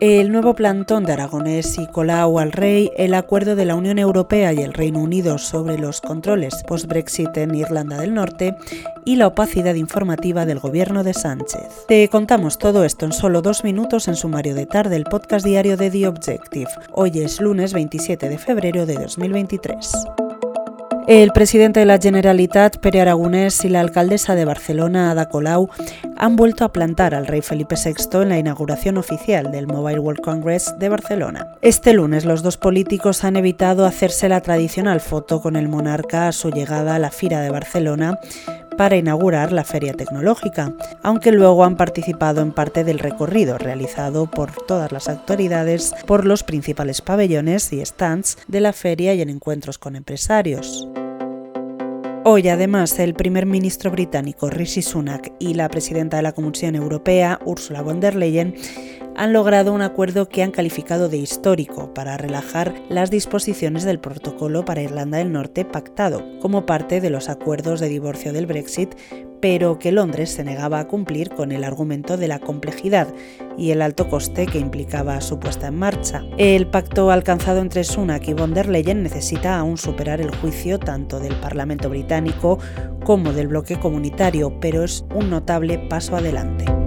El nuevo plantón de Aragonés y Colau al rey, el acuerdo de la Unión Europea y el Reino Unido sobre los controles post-Brexit en Irlanda del Norte y la opacidad informativa del gobierno de Sánchez. Te contamos todo esto en solo dos minutos en sumario de tarde, el podcast diario de The Objective. Hoy es lunes 27 de febrero de 2023. El presidente de la Generalitat, Pere Aragonés, y la alcaldesa de Barcelona, Ada Colau, han vuelto a plantar al rey Felipe VI en la inauguración oficial del Mobile World Congress de Barcelona. Este lunes los dos políticos han evitado hacerse la tradicional foto con el monarca a su llegada a la Fira de Barcelona para inaugurar la feria tecnológica, aunque luego han participado en parte del recorrido realizado por todas las autoridades por los principales pabellones y stands de la feria y en encuentros con empresarios. Hoy, además, el primer ministro británico Rishi Sunak y la presidenta de la Comisión Europea, Ursula von der Leyen, han logrado un acuerdo que han calificado de histórico para relajar las disposiciones del protocolo para Irlanda del Norte pactado como parte de los acuerdos de divorcio del Brexit, pero que Londres se negaba a cumplir con el argumento de la complejidad y el alto coste que implicaba su puesta en marcha. El pacto alcanzado entre Sunak y von der Leyen necesita aún superar el juicio tanto del Parlamento británico como del bloque comunitario, pero es un notable paso adelante.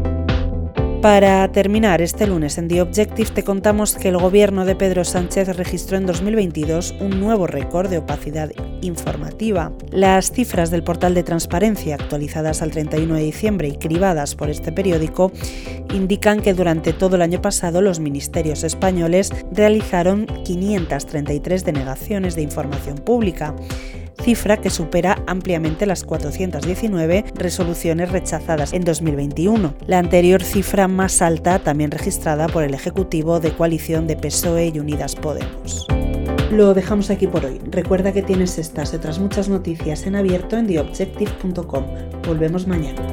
Para terminar, este lunes en The Objective te contamos que el gobierno de Pedro Sánchez registró en 2022 un nuevo récord de opacidad informativa. Las cifras del portal de transparencia actualizadas al 31 de diciembre y cribadas por este periódico indican que durante todo el año pasado los ministerios españoles realizaron 533 denegaciones de información pública cifra que supera ampliamente las 419 resoluciones rechazadas en 2021, la anterior cifra más alta también registrada por el Ejecutivo de coalición de PSOE y Unidas Podemos. Lo dejamos aquí por hoy. Recuerda que tienes estas y otras muchas noticias en abierto en theobjective.com. Volvemos mañana.